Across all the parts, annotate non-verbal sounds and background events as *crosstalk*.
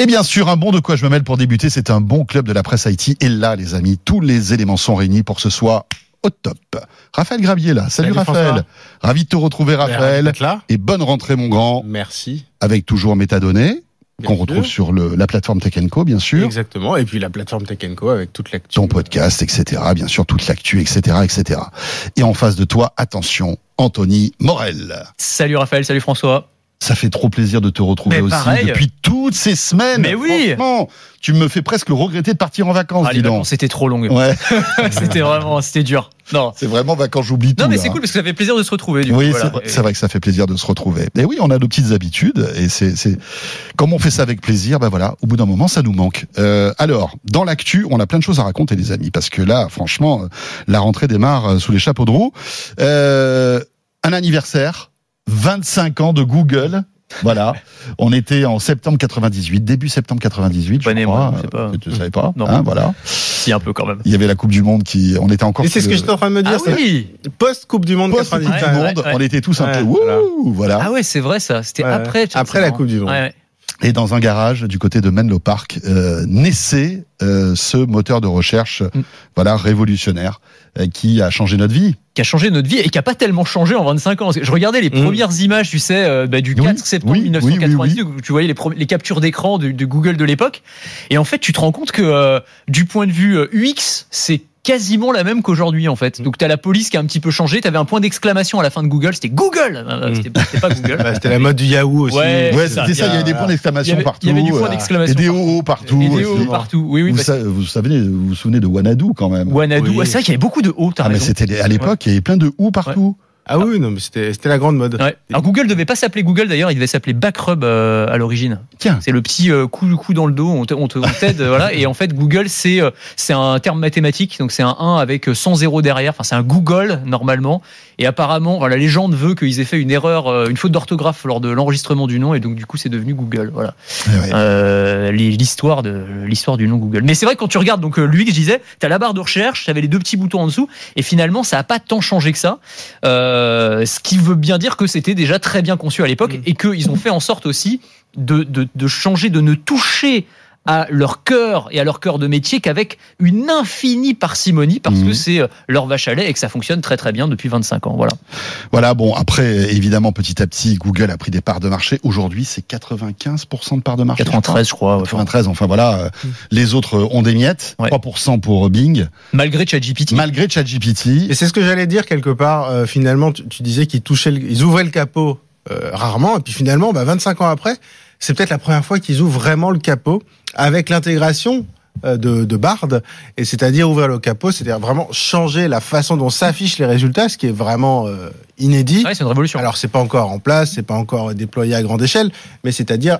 Et bien sûr, un bon de quoi je me mêle pour débuter, c'est un bon club de la presse Haïti. Et là, les amis, tous les éléments sont réunis pour que ce soit au top. Raphaël Gravier là. Salut, Salut, Raphaël. François. Ravi de te retrouver Ravi Raphaël. d'être là. Et bonne rentrée mon grand. Merci. Avec toujours Métadonnées qu'on retrouve sur le, la plateforme Tech Co bien sûr. Exactement. Et puis la plateforme Tech Co avec toute l'actu. Ton podcast, etc. Bien sûr, toute l'actu, etc., etc. Et en face de toi, attention, Anthony Morel. Salut Raphaël, salut François. Ça fait trop plaisir de te retrouver Mais aussi pareil. depuis toutes ces semaines. Mais oui. Franchement, tu me fais presque regretter de partir en vacances, Ah, les dis donc. c'était trop long. Ouais, *laughs* *laughs* c'était vraiment, c'était dur. Non. c'est vraiment vacances, j'oublie tout. Non mais c'est cool parce que ça fait plaisir de se retrouver. Du Oui, c'est voilà. vrai, que ça fait plaisir de se retrouver. Et oui, on a nos petites habitudes et c'est, c'est, comme on fait ça avec plaisir, ben voilà, au bout d'un moment, ça nous manque. Euh, alors, dans l'actu, on a plein de choses à raconter, les amis, parce que là, franchement, euh, la rentrée démarre euh, sous les chapeaux de roue. Euh, un anniversaire, 25 ans de Google. Voilà, on était en septembre 98, début septembre 98, Pas je crois. moi, je sais pas. Euh, Tu ne savais pas Non. hein, Voilà. Si un peu quand même. Il y avait la Coupe du Monde qui, on était encore. Et c'est ce que le- j'étais en train de me dire. Ah oui. Post Coupe du Monde Post Coupe 98. du Ouais, Monde, ouais, ouais. on était tous un peu voilà. wouh, voilà. Ah ouais, c'est vrai ça. C'était Ouais. après. Après la. Coupe du Monde. Et dans un garage du côté de Menlo Park euh, naissait euh, ce moteur de recherche, Mm. voilà révolutionnaire, euh, qui a changé notre vie. Qui a changé notre vie et qui a pas tellement changé en 25 ans. Je regardais les Mm. premières images, tu sais, euh, bah, du Oui, 4 septembre oui, 1998, où tu voyais les, les captures d'écran de, de Google de l'époque. Et en fait, tu te rends compte que euh, du point de vue UX, c'est quasiment la même qu'aujourd'hui en fait. Donc tu as la police qui a un petit peu changé, tu avais un point d'exclamation à la fin de Google, c'était Google. Euh, Mm. C'était pas Google. *laughs* Bah, C'était la mode du Yahoo aussi. Ouais, c'était ça. Il y avait des points d'exclamation partout. il y avait du point euh, d'exclamation et des. OO partout. Et des hauts partout. Oui, oui. vous, parce- sa- vous, savez, vous vous souvenez de Wanadu quand même Wanadu. Oui. C'est vrai qu'il y avait beaucoup de hauts, t'as Ah mais c'était à l'époque, il y avait plein de ou partout. Ah oui, non, mais c'était la grande mode. Ouais. Alors Google devait pas s'appeler Google d'ailleurs, il devait s'appeler Backrub euh, à l'origine. Tiens, C'est le petit euh, coup, coup dans le dos, on te- on te- on t'aide, *laughs* voilà. Et en fait, Google, c'est euh, c'est un terme mathématique, donc c'est un 1 avec euh, 100 zéros derrière. Enfin, c'est un Google normalement. Et apparemment, voilà, la légende veut qu'ils aient fait une erreur, euh, une faute d'orthographe lors de l'enregistrement du nom, et donc du coup, c'est devenu Google. Voilà. Ouais. Euh, l'histoire de l'histoire du nom Google. Mais c'est vrai que quand tu regardes donc euh, lui que je disais, t'as la barre de recherche, t'avais les deux petits boutons en dessous, et finalement ça a pas tant changé que ça. Euh, ce qui veut bien dire que c'était déjà très bien conçu à l'époque Mm. et qu'ils ont fait en sorte aussi de, de, de changer, de ne toucher à leur cœur et à leur cœur de métier qu'avec une infinie parcimonie parce Mhm. que c'est euh, leur vache à lait et que ça fonctionne très très bien depuis 25 ans. Voilà. Voilà, bon, après, évidemment, petit à petit, Google a pris des parts de marché. Aujourd'hui, c'est 95% de parts de marché. je crois. 93 je crois. ouais. 93, enfin voilà, euh, les autres ont des miettes, Ouais. 3% pour Bing, Malgré ChatGPT. malgré ChatGPT. Et c'est ce que j'allais dire quelque part. euh, finalement, tu, tu disais qu'ils touchaient, le- ils ouvraient le capot euh, rarement, et puis finalement, bah, 25 ans après, c'est peut-être la première fois qu'ils ouvrent vraiment le capot avec l'intégration euh, de, de Bard, et c'est-à-dire ouvrir le capot, c'est-à-dire vraiment changer la façon dont s'affichent les résultats, ce qui est vraiment euh, inédit. Ouais, c'est une révolution. Alors c'est pas encore en place, c'est pas encore déployé à grande échelle, mais c'est-à-dire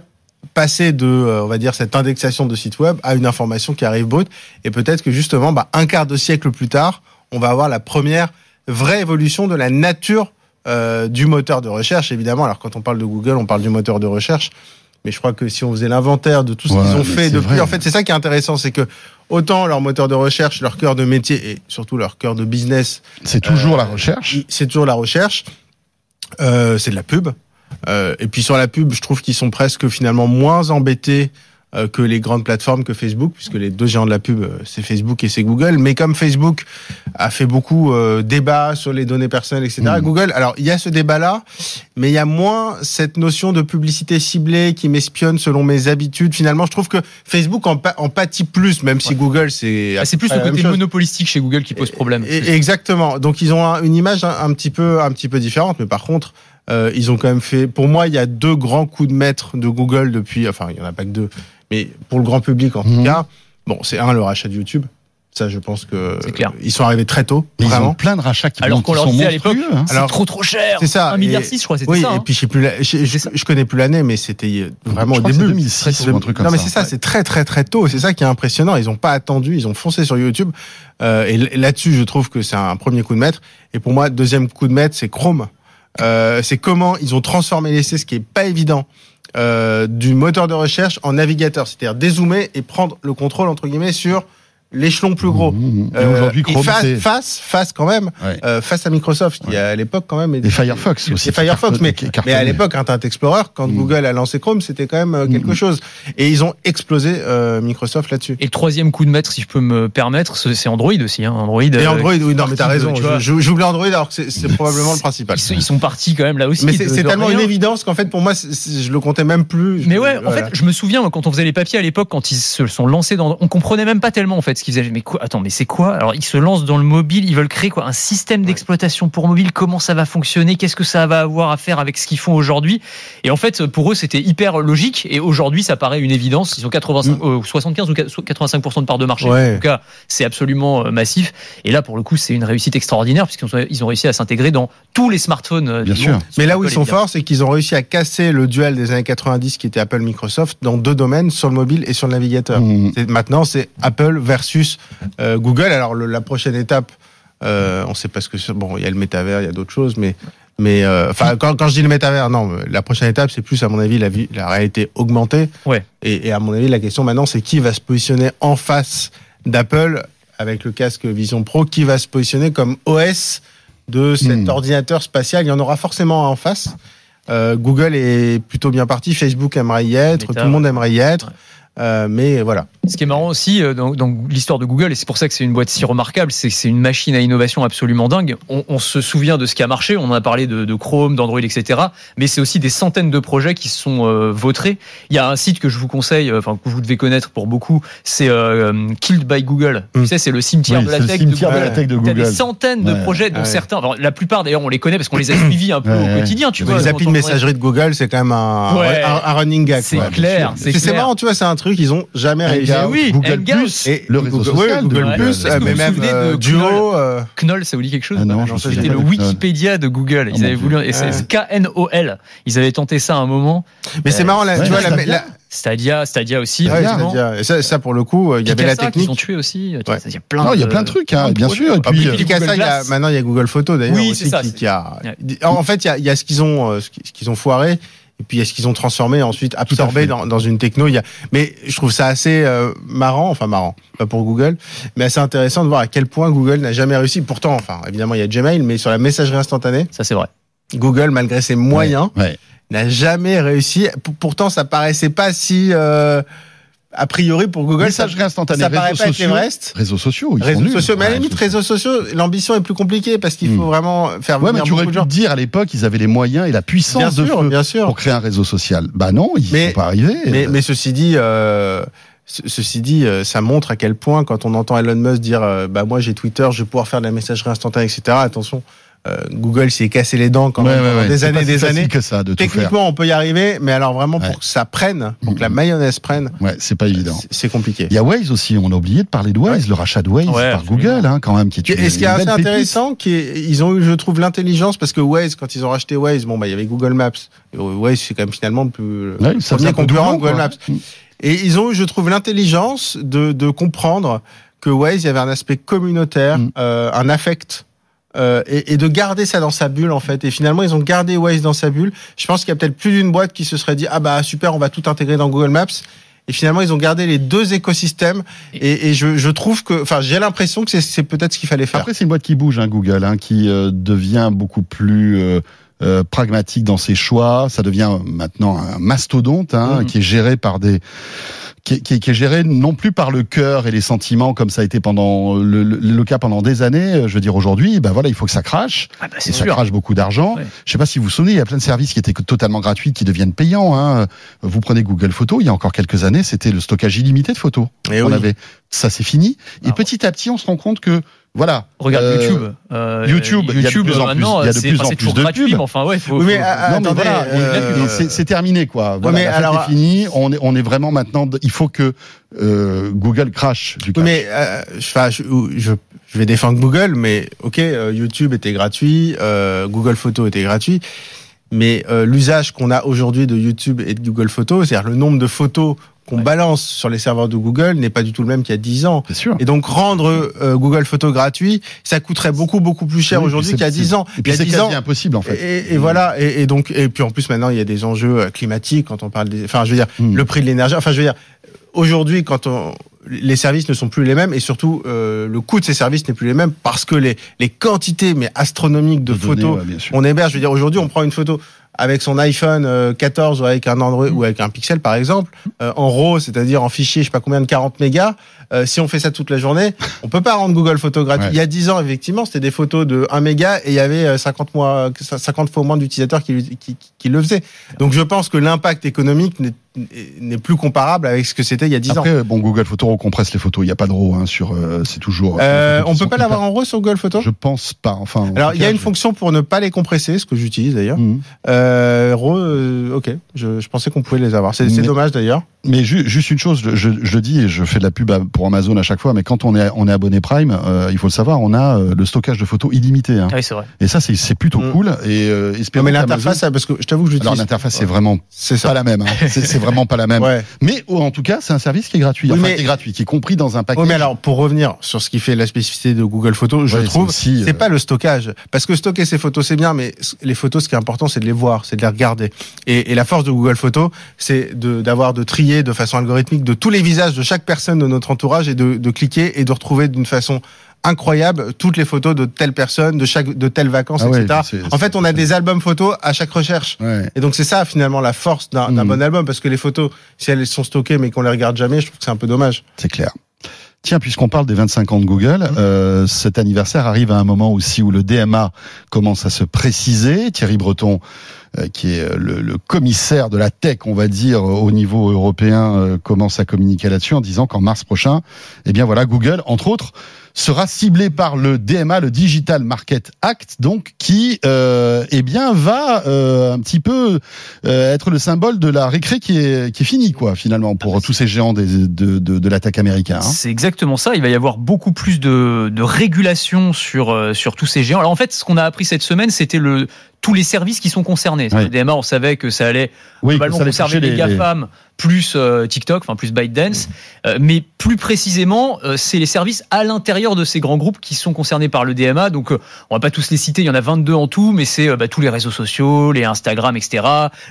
passer de, euh, on va dire, cette indexation de site web à une information qui arrive brute, et peut-être que justement, bah, un quart de siècle plus tard, on va avoir la première vraie évolution de la nature euh, du moteur de recherche, évidemment. Alors quand on parle de Google, on parle du moteur de recherche, mais je crois que si on faisait l'inventaire de tout ce Ouais, qu'ils ont fait depuis, vrai. en fait, c'est ça qui est intéressant, c'est que autant leur moteur de recherche, leur cœur de métier et surtout leur cœur de business, C'est toujours Euh, la recherche. il- c'est toujours la recherche. Euh, c'est de la pub. Euh, et puis sur la pub, je trouve qu'ils sont presque finalement moins embêtés euh, que les grandes plateformes que Facebook, puisque les deux géants de la pub, euh, c'est Facebook et c'est Google. Mais comme Facebook a fait beaucoup euh, débat sur les données personnelles, etc., Mm. Google, alors il y a ce débat-là, mais il y a moins cette notion de publicité ciblée qui m'espionne selon mes habitudes. Finalement, je trouve que Facebook en, en pâtit plus, même si Google, c'est... Ah, c'est plus le côté monopolistique chez Google qui pose problème. Et- et- exactement. Donc ils ont un- une image un, un petit peu un petit peu différente, mais par contre euh, ils ont quand même fait. Pour moi, il y a deux grands coups de maître de Google depuis. Enfin, il y en a pas que deux, mais pour le grand public en tout Mhm. cas. Bon, c'est un le rachat de YouTube. Ça, je pense que C'est clair. ils sont arrivés très tôt, Mais ils ont vraiment. plein de rachats qui, Alors qu'on qui leur sont disait à l'époque, hein. C'est Alors, trop trop cher. c'est ça. 1 milliard Et- 6, je crois, c'était Oui, ça. et hein. puis je sais plus, la- je, connais plus l'année, mais c'était vraiment Je au début. 2006 Très ou un truc comme non, mais c'est ça, c'est très très très tôt. C'est ça qui est impressionnant. Ils ont pas attendu, ils ont foncé sur YouTube. Euh, et là-dessus, je trouve que c'est un premier coup de maître. Et pour moi, deuxième coup de maître, c'est Chrome. Euh, c'est comment ils ont transformé l'essai, ce qui est pas évident, euh, du moteur de recherche en navigateur, c'est-à-dire dézoomer et prendre le contrôle entre guillemets sur l'échelon plus gros. Mmh. Et Euh, aujourd'hui, Chrome, face, c'est face, face quand même, Ouais. euh, face à Microsoft, qui à l'époque quand même. et Firefox aussi. Et Firefox, mais, mais à l'époque, Internet Explorer, quand Mm. Google a lancé Chrome, c'était quand même euh, quelque Mm. chose. Et ils ont explosé euh, Microsoft là-dessus. Et le troisième coup de maître, si je peux me permettre, c'est Android aussi. Hein. Android. Et euh, Android, oui, non, mais t'as raison. J'oublie Android alors que c'est- c'est probablement le principal. Ils sont, ils sont partis quand même là aussi. Mais de- c'est tellement rien. une évidence qu'en fait, pour moi, c'est- c'est- je le comptais même plus. Mais ouais, en fait, je me souviens quand on faisait les papiers à l'époque, quand ils se sont lancés dans, on comprenait même pas tellement en fait ce qu'ils faisaient. Mais quoi Attends, mais c'est quoi? Alors ils se lancent dans le mobile, ils veulent créer quoi? Un système d'exploitation pour mobile. Comment ça va fonctionner? Qu'est-ce que ça va avoir à faire avec ce qu'ils font aujourd'hui? Et en fait, pour eux, c'était hyper logique. Et aujourd'hui, ça paraît une évidence. Ils ont 85, euh, 75 ou 85% de part de marché. Mm. Ouais. En tout cas, c'est absolument euh, massif. Et là, pour le coup, c'est une réussite extraordinaire puisqu'ils ont, ils ont réussi à s'intégrer dans tous les smartphones. euh, Bien du sûr. monde. Mais là où ils Apple, sont forts, c'est qu'ils ont réussi à casser le duel des années 90 qui était Apple-Microsoft dans deux domaines, sur le mobile et sur le navigateur. Mmh. Maintenant, c'est Apple versus euh, Google. Alors, le- la prochaine étape, euh, on sait pas ce que c'est. Bon, il y a le métavers, il y a d'autres choses, mais. Mais euh, enfin, quand, quand je dis le métavers, non, la prochaine étape, c'est plus à mon avis la, vie, la réalité augmentée. Ouais. Et, et à mon avis, la question maintenant, c'est qui va se positionner en face d'Apple avec le casque Vision Pro, qui va se positionner comme OS de cet Hmm. ordinateur spatial? Il y en aura forcément un en face. Euh, Google est plutôt bien parti, Facebook aimerait y être, Meta, tout le monde aimerait y être. Ouais. Euh, mais voilà. Ce qui est marrant aussi euh, dans, dans l'histoire de Google, et c'est pour ça que c'est une boîte si remarquable, c'est que c'est une machine à innovation absolument dingue. On, on se souvient de ce qui a marché, on en a parlé de, de Chrome, d'Android, etc. Mais c'est aussi des centaines de projets qui se sont euh, vautrés. Il y a un site que je vous conseille, euh, enfin que vous devez connaître pour beaucoup, c'est euh, Killed by Google. Mm. Tu sais, c'est le cimetière Oui, de la c'est le tech cimetière de de la Google. tech de T'as des Google. centaines de projets, dont Ouais. certains, enfin, la plupart d'ailleurs, on les connaît parce qu'on les *coughs* a suivis un peu Ouais, au quotidien. Tu vois, les applis de messagerie de Google, c'est quand même un, Ouais. un, un running gag. C'est clair, C'est marrant, tu vois, c'est un truc qu'ils ont jamais réussi. Hangout, oui, Google Hangout. Plus, Et le réseau Google, social Google. Plus, euh, vous mais vous même euh, de Duo. euh, Knoll, ça vous dit quelque chose Ah non, C'était le. Wikipédia de Google. Oh Ils avaient mon voulu, et c'est. K-N-O-L. Ils avaient tenté ça à un moment. Mais c'est Euh, marrant, là, ouais, tu vois, la, Stadia. la- Stadia, Stadia aussi. Ouais, et ça, ça, pour le coup, euh, il y avait la Picasa qu'ils ont technique. tué aussi. Ouais. Il y a plein Non, il y a de- plein de trucs, hein, bien sûr. Et Ah, puis, euh, Picasa, il y a, maintenant il y a Google Photo d'ailleurs Oui, aussi c'est ça, qui, c'est- qui a. Ouais. En fait, il y a, il y a ce qu'ils ont, euh, ce qu'ils ont foiré. Et puis, il y a ce qu'ils ont transformé, ensuite absorbé dans, dans une techno? Il y a, mais je trouve ça assez euh, marrant, enfin marrant, pas pour Google, mais assez intéressant de voir à quel point Google n'a jamais réussi. Pourtant, enfin, évidemment, il y a Gmail, mais sur la messagerie instantanée, Ça, c'est vrai. Google, malgré ses moyens, Ouais. n'a jamais réussi. Pourtant, ça paraissait pas si euh, a priori pour Google. Ça, Messagerie instantanée, ça paraît pas être sociaux. l'Everest. Réseaux sociaux, ils Réseaux sociaux, mais à la limite, réseaux sociaux, l'ambition est plus compliquée parce qu'il faut Hmm. vraiment faire Ouais, venir mais tu beaucoup de gens. dire à l'époque, ils avaient les moyens et la puissance Bien de sûr, feu bien sûr. pour créer un réseau social. Bah non, ils Mais- sont pas arrivés. Mais, mais ceci dit, euh, ce- ceci dit, euh, ça montre à quel point quand on entend Elon Musk dire, euh, bah moi j'ai Twitter, je vais pouvoir faire de la messagerie instantanée, etc. Attention, Google s'est cassé les dents quand Ouais, même ouais, ouais. des C'est années, pas si des années. que ça de tout faire. Techniquement, on peut y arriver, mais alors vraiment Ouais. pour que ça prenne, pour que la Mhm. mayonnaise prenne, Ouais, c'est pas évident. c'est- compliqué. Il y a Waze aussi, on a oublié de parler de Waze, le rachat de Waze Ouais, par. Google, hein, quand même, qui est une, Et ce qui est assez pépite. intéressant, qui est, ils ont eu, je trouve, l'intelligence parce que Waze, quand ils ont racheté Waze, bon bah il y avait Google Maps. Et Waze c'est quand même finalement le plus Ouais, le premier concurrent Google. Maps. Et ils ont eu, je trouve, l'intelligence de, de comprendre que Waze, il y avait un aspect communautaire, Mm. euh, un affect. Euh, et, et de garder ça dans sa bulle en fait. Et finalement ils ont gardé Waze dans sa bulle. Je pense qu'il y a peut-être plus d'une boîte qui se serait dit ah bah super on va tout intégrer dans Google Maps. Et finalement ils ont gardé les deux écosystèmes. Et, et je, je trouve que enfin j'ai l'impression que c'est- c'est peut-être ce qu'il fallait faire. Après, c'est une boîte qui bouge, hein, Google, hein, qui euh, devient beaucoup plus euh, euh, pragmatique dans ses choix. Ça devient maintenant un mastodonte hein, Mhm. qui est géré par des qui est, qui est- qui est géré non plus par le cœur et les sentiments comme ça a été pendant le, le- le cas pendant des années. Je veux dire aujourd'hui, ben voilà, il faut que ça crache. Ah bah, Et c'est ça sûr. crache beaucoup d'argent. Ouais. Je sais pas si vous vous souvenez, il y a plein de services qui étaient totalement gratuits, qui deviennent payants. Hein. Vous prenez Google Photos, il y a encore quelques années, c'était le stockage illimité de photos. Et on oui. avait, ça c'est fini. Et Ah, petit à petit, on se rend compte que voilà. Regarde euh, YouTube. Euh, YouTube, il y a de plus en plus- maintenant, il y a de c'est- plus en plus de gratuit, pubs. mais enfin, ouais, faut. Oui, mais, faut- non, mais voilà, euh, c'est terminé quoi. Voilà, mais la fête alors- est finie. On est, on est vraiment maintenant. Il faut que euh, Google crache du Oui, mais euh, je, enfin, je, je, je vais défendre Google, mais ok, euh, YouTube était gratuit, euh, Google Photos était gratuit, mais euh, l'usage qu'on a aujourd'hui de YouTube et de Google Photos, c'est-à-dire le nombre de photos qu'on Ouais. balance sur les serveurs de Google n'est pas du tout le même qu'il y a 10 ans. C'est sûr. Et donc rendre euh, Google Photos gratuit, ça coûterait beaucoup beaucoup plus cher Oui, aujourd'hui qu'il y a c'est- 10 ans. Et puis c'est 10 quasi ans, impossible en fait. et, et voilà, et, et donc, et puis en plus maintenant il y a des enjeux euh, climatiques quand on parle des, enfin je veux dire Mm. le prix de l'énergie, enfin je veux dire aujourd'hui quand on les services ne sont plus les mêmes et surtout euh, le coût de ces services n'est plus les mêmes parce que les, les quantités mais astronomiques de, De données, photos ouais, on héberge. Je veux dire, aujourd'hui, on prend une photo avec son iPhone euh, 14 ou avec un Android ou avec un Pixel par exemple, euh, en RAW, c'est-à-dire en fichier, je sais pas combien de 40 mégas. Euh, si on fait ça toute la journée, on peut pas rendre Google Photo gratuit. Ouais. Il y a 10 ans, effectivement, c'était des photos de 1 méga et il y avait euh, 50 mois, 50 fois moins d'utilisateurs qui, qui, qui le faisaient. Donc je pense que l'impact économique n'est- plus comparable avec ce que c'était il y a 10 ans. Après, bon, Google Photo recompresse les photos. Il n'y a pas de RAW hein, sur. euh, c'est toujours. Euh, photos on peut pas l'avoir en RAW sur Google Photo Je pense pas. Enfin. en Alors il y a une je- fonction pour ne pas les compresser, ce que j'utilise d'ailleurs. Euh, RAW, euh, ok, je, je pensais qu'on pouvait les avoir. C'est c'est Mais- dommage d'ailleurs. Mais ju- juste une chose, je, je, je le dis et je fais de la pub pour Amazon à chaque fois, mais quand on est on est abonné Prime, euh, il faut le savoir, on a euh, le stockage de photos illimité. Hein. Ah Oui, c'est vrai. Et ça, c'est plutôt Mm. cool. Et euh, Non, mais l'interface, parce que je t'avoue que Alors j'utilise. l'interface, c'est vraiment C'est pas la même. hein. *laughs* C'est vraiment pas la même. Ouais. Mais oh, en tout cas, c'est un service qui est gratuit. Oui, Enfin, mais- qui est gratuit, qui est compris dans un paquet. Oui, mais alors pour revenir sur ce qui fait la spécificité de Google Photos, je Ouais, trouve, c'est euh, pas le stockage, parce que stocker ces photos c'est bien, mais les photos, ce qui est important, c'est de les voir, c'est de les regarder. Et, et la force de Google Photos, c'est de- d'avoir de, trier de façon algorithmique de tous les visages de chaque personne de notre entourage et de, de cliquer et de retrouver d'une façon incroyable toutes les photos de telle personne, de chaque de telles vacances, Ah ouais, etc. En fait, on a des albums photos à chaque recherche. Ouais. Et donc c'est ça finalement la force d'un Mhm. bon album, parce que les photos, si elles sont stockées mais qu'on les regarde jamais, je trouve que c'est un peu dommage. C'est clair. Tiens, puisqu'on parle des 25 ans de Google, euh, cet anniversaire arrive à un moment aussi où le DMA commence à se préciser. Thierry Breton, euh, qui est euh, le, le commissaire de la tech, on va dire, au niveau européen, euh, commence à communiquer là-dessus en disant qu'en mars prochain, eh bien voilà, Google, entre autres, sera ciblé par le DMA, le Digital Market Act, donc qui, euh, eh bien, va euh, un petit peu euh, être le symbole de la récré qui est qui est finie, quoi, finalement, pour tous ces géants des, de, de, de l'attaque américaine. Hein. C'est exactement ça. Il va y avoir beaucoup plus de, de régulation sur euh, sur tous ces géants. Alors en fait, ce qu'on a appris cette semaine, c'était le tous les services qui sont concernés. Oui. Le DMA, on savait que ça allait Oui, globalement ça allait concerner les, les- GAFAM plus euh, TikTok, enfin plus ByteDance, Euh, mais plus précisément, euh, c'est les services à l'intérieur de ces grands groupes qui sont concernés par le DMA. Donc, euh, on va pas tous les citer, il y en a 22 en tout, mais c'est bah, tous les réseaux sociaux, les Instagram, etc.,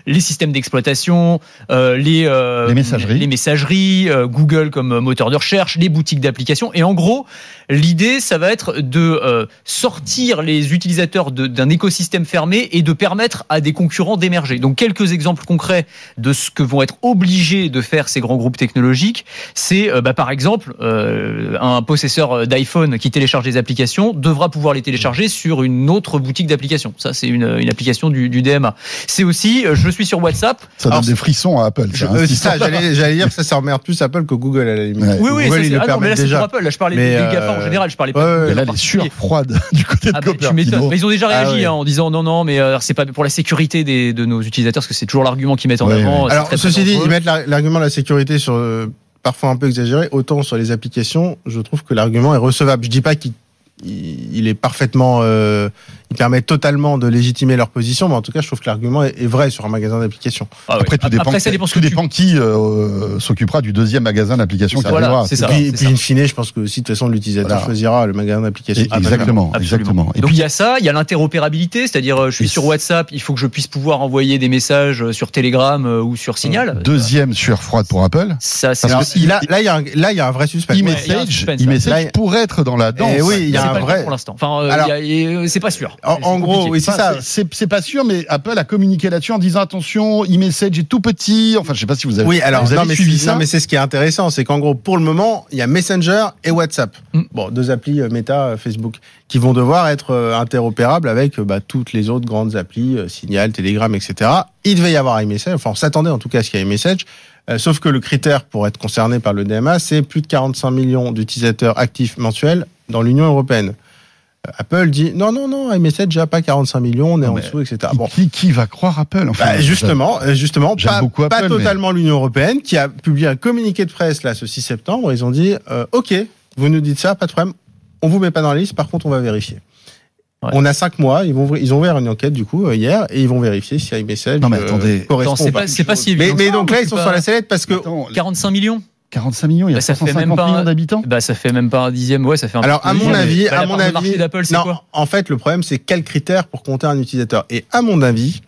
les systèmes d'exploitation, les, Les messageries. les messageries, Google comme moteur de recherche, les boutiques d'applications. Et en gros, l'idée, ça va être de sortir les utilisateurs d'un écosystème fermé et de permettre à des concurrents d'émerger. Donc, quelques exemples concrets de ce que vont être obligés de faire ces grands groupes technologiques, c'est euh, bah, par exemple euh, un possesseur d'iPhone qui télécharge des applications devra pouvoir les télécharger sur une autre boutique d'applications. Ça, c'est une, une application du, du DMA. C'est aussi, euh, je suis sur WhatsApp. Ça donne Alors, des frissons à Apple. Je- Ça, hein, euh, ça, j'allais dire que ça, ça emmerde plus Apple que Google à la limite. Ouais. Oui, oui, Google, ils le ah non, mais là, c'est pour Apple. Là, je parlais Mais, des euh, GAFA en général. Je parlais pas ouais, de Google Là, particulier. sueurs froides *laughs* du côté de Ah bah, tu. Mais ils ont déjà Ah réagi ouais. hein, en disant non, non, mais euh, c'est pas pour la sécurité des, de nos utilisateurs, parce que c'est toujours l'argument qu'ils mettent en Ouais, avant. ouais. c'est Alors, ceci dit, ils mettent la- l'argument de la sécurité sur euh, parfois un peu exagéré. Autant sur les applications, je trouve que l'argument est recevable. Je dis pas qu'il il il est parfaitement, euh, il permet totalement de légitimer leur position, mais en tout cas, je trouve que l'argument est, vrai sur un magasin d'applications. Ah ouais. Après, tout dépend, Après, ça dépend tout dépend qui euh, s'occupera du deuxième magasin d'application qui Voilà, arrivera. c'est ça. puis, c'est puis ça. in fine, je pense que aussi, de toute façon, l'utilisateur Voilà. choisira le magasin. Et- préfère. exactement, Absolument. exactement. Et Donc puis, il y a ça, il y a l'interopérabilité, c'est-à-dire euh, je suis Et sur WhatsApp, il faut que je puisse pouvoir envoyer des messages euh, sur Telegram ou sur Signal. deuxième sueur froide pour Apple. Ça, c'est Parce que Alors, là, là, il y a un, là, il y a un vrai suspect. E-message, suspense, e-message là. Là, pourrait être dans la danse. Eh oui, il y a un vrai- pour l'instant. Enfin, Alors- il y a- et, c'est pas sûr. En- gros, oui, c'est ça. c'est- pas sûr, mais Apple a communiqué là-dessus en disant attention, e-message est tout petit. Enfin, je sais pas si vous avez, Oui, alors vous avez non, mais suivi ça. mais c'est ce qui est intéressant, c'est qu'en gros, pour le moment, il y a Messenger et WhatsApp. Mm. Bon, deux applis euh, Meta, euh, Facebook, qui vont devoir être euh, interopérables avec bah, toutes les autres grandes applis, Signal, Telegram, etc. Il devait y avoir iMessage, enfin, on s'attendait en tout cas à ce qu'il y ait iMessage. Euh, sauf que le critère pour être concerné par le DMA, c'est plus de 45 millions d'utilisateurs actifs mensuels dans l'Union européenne. Euh, Apple dit non, non, non, iMessage n'a pas 45 millions, on est Non, en dessous, etc. Qui- Bon, qui, qui va croire Apple enfin, bah, justement, euh, justement, pas, beaucoup pas Apple, mais- totalement l'Union européenne qui a publié un communiqué de presse là ce 6 septembre. Ils ont dit euh, OK, vous nous dites ça, pas de problème, on vous met pas dans la liste. Par contre, on va vérifier. Ouais. On a cinq mois. Ils vont ils ont ouvert une enquête du coup euh, hier et ils vont vérifier si iMessage Non, mais euh, attendez. correspond Attends, c'est pas. si Mais, évident. mais donc là, ils sont sur la sellette parce que Attends, 45 millions 45 millions, il y a Bah, ça fait même 150 pas millions un- d'habitants. Bah ça fait même pas un dixième, ouais, ça fait un Alors, à mon avis, Bah, à mon avis, marché d'Apple, c'est non, quoi? en fait, le problème, c'est quel critère pour compter un utilisateur. Et à mon avis,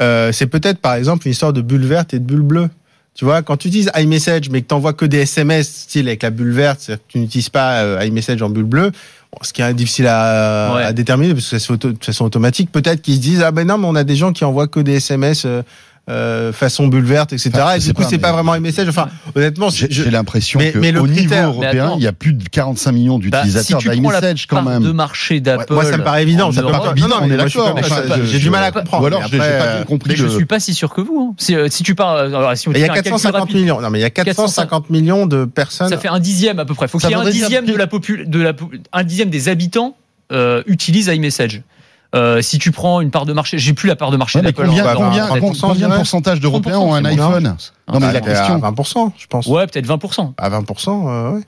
euh, c'est peut-être par exemple une histoire de bulle verte et de bulle bleue. Tu vois, quand tu utilises iMessage, mais que tu envoies que des SMS, style avec la bulle verte, c'est-à-dire que tu n'utilises pas euh, iMessage en bulle bleue, bon, ce qui est difficile à, Ouais. à déterminer parce que c'est auto- de façon automatique. Peut-être qu'ils se disent ah ben non, mais on a des gens qui envoient que des SMS euh, euh, façon bulle verte, etc. Enfin, et du coup, c'est pas vraiment iMessage. Enfin, honnêtement, J'ai l'impression que mais le au niveau critère- européen, attends. il y a plus de 45 millions Bah, si d'utilisateurs prends la d'iMessage quand même. de marché d'Apple, moi, ça me paraît évident. en Ça me Europe, paraît- évident, non, on mais d'accord, j'ai du mal à comprendre. Ou alors, Mais j'ai pas euh, compris. je suis pas si sûr que vous. hein. Si, euh, si tu si on Il y a fait un calcul 450 rapide, millions. Non, mais il y a 450 millions de personnes. Ça fait un dixième à peu près. Faut Ça qu'il y ait un dixième que- de la popul de la po- un dixième des habitants euh, utilisent iMessage. Euh, si tu prends une part de marché, j'ai plus la part de marché Ouais, mais d'Apple. combien, en tête. combien, Peut-être combien, 30%, je de pourcentage d'Européens ont un 30%, iPhone Non, mais Ah, la à question. 20%, je pense. Ouais, peut-être 20%. À 20%, euh, ouais.